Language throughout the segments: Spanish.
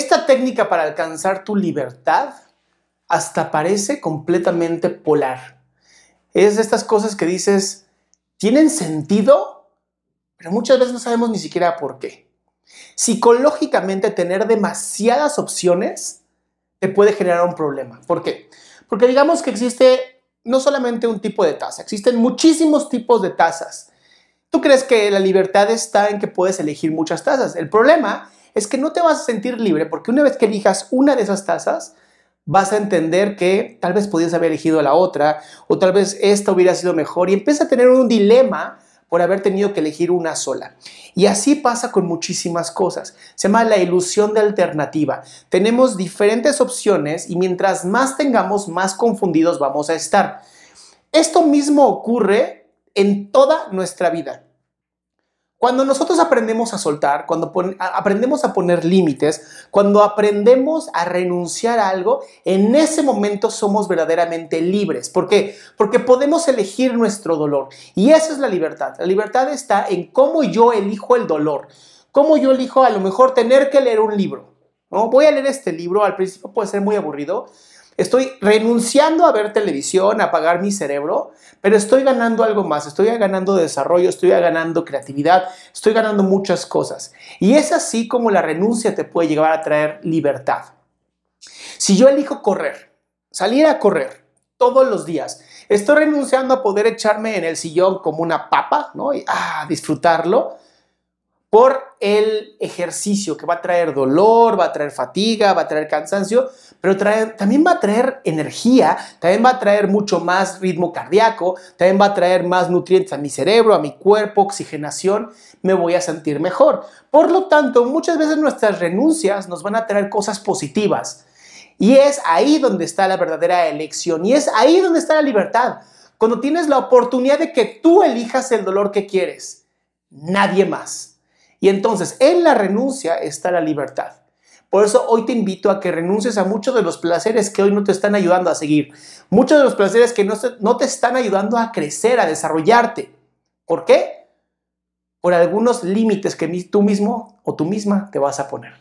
Esta técnica para alcanzar tu libertad hasta parece completamente polar. Es de estas cosas que dices, ¿tienen sentido? Pero muchas veces no sabemos ni siquiera por qué. Psicológicamente tener demasiadas opciones te puede generar un problema. ¿Por qué? Porque digamos que existe no solamente un tipo de tasa, existen muchísimos tipos de tasas. Tú crees que la libertad está en que puedes elegir muchas tasas. El problema es que no te vas a sentir libre porque una vez que elijas una de esas tasas, vas a entender que tal vez podías haber elegido la otra o tal vez esta hubiera sido mejor y empieza a tener un dilema por haber tenido que elegir una sola. Y así pasa con muchísimas cosas. Se llama la ilusión de alternativa. Tenemos diferentes opciones y mientras más tengamos, más confundidos vamos a estar. Esto mismo ocurre en toda nuestra vida. Cuando nosotros aprendemos a soltar, cuando aprendemos a poner límites, cuando aprendemos a renunciar a algo, en ese momento somos verdaderamente libres. ¿Por qué? Porque podemos elegir nuestro dolor. Y esa es la libertad. La libertad está en cómo yo elijo el dolor. Cómo yo elijo a lo mejor tener que leer un libro. ¿no? Voy a leer este libro, al principio puede ser muy aburrido, Estoy renunciando a ver televisión, a pagar mi cerebro, pero estoy ganando algo más. Estoy ganando desarrollo, estoy ganando creatividad, estoy ganando muchas cosas. Y es así como la renuncia te puede llevar a traer libertad. Si yo elijo correr, salir a correr todos los días, estoy renunciando a poder echarme en el sillón como una papa, ¿no? Y ah, disfrutarlo por el ejercicio que va a traer dolor, va a traer fatiga, va a traer cansancio, pero también va a traer energía, también va a traer mucho más ritmo cardíaco, también va a traer más nutrientes a mi cerebro, a mi cuerpo, oxigenación, me voy a sentir mejor. Por lo tanto, muchas veces nuestras renuncias nos van a traer cosas positivas. Y es ahí donde está la verdadera elección y es ahí donde está la libertad. Cuando tienes la oportunidad de que tú elijas el dolor que quieres, nadie más. Y entonces en la renuncia está la libertad. Por eso hoy te invito a que renuncies a muchos de los placeres que hoy no te están ayudando a seguir. Muchos de los placeres que no, te están ayudando a crecer, a desarrollarte. ¿Por qué? Por algunos límites que tú mismo o tú misma te vas a poner.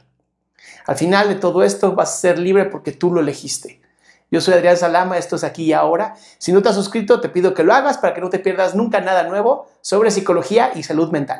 Al final de todo esto vas a ser libre porque tú lo elegiste. Yo soy Adrián Salama, esto es aquí y ahora. Si no te has suscrito, te pido que lo hagas para que no te pierdas nunca nada nuevo sobre psicología y salud mental.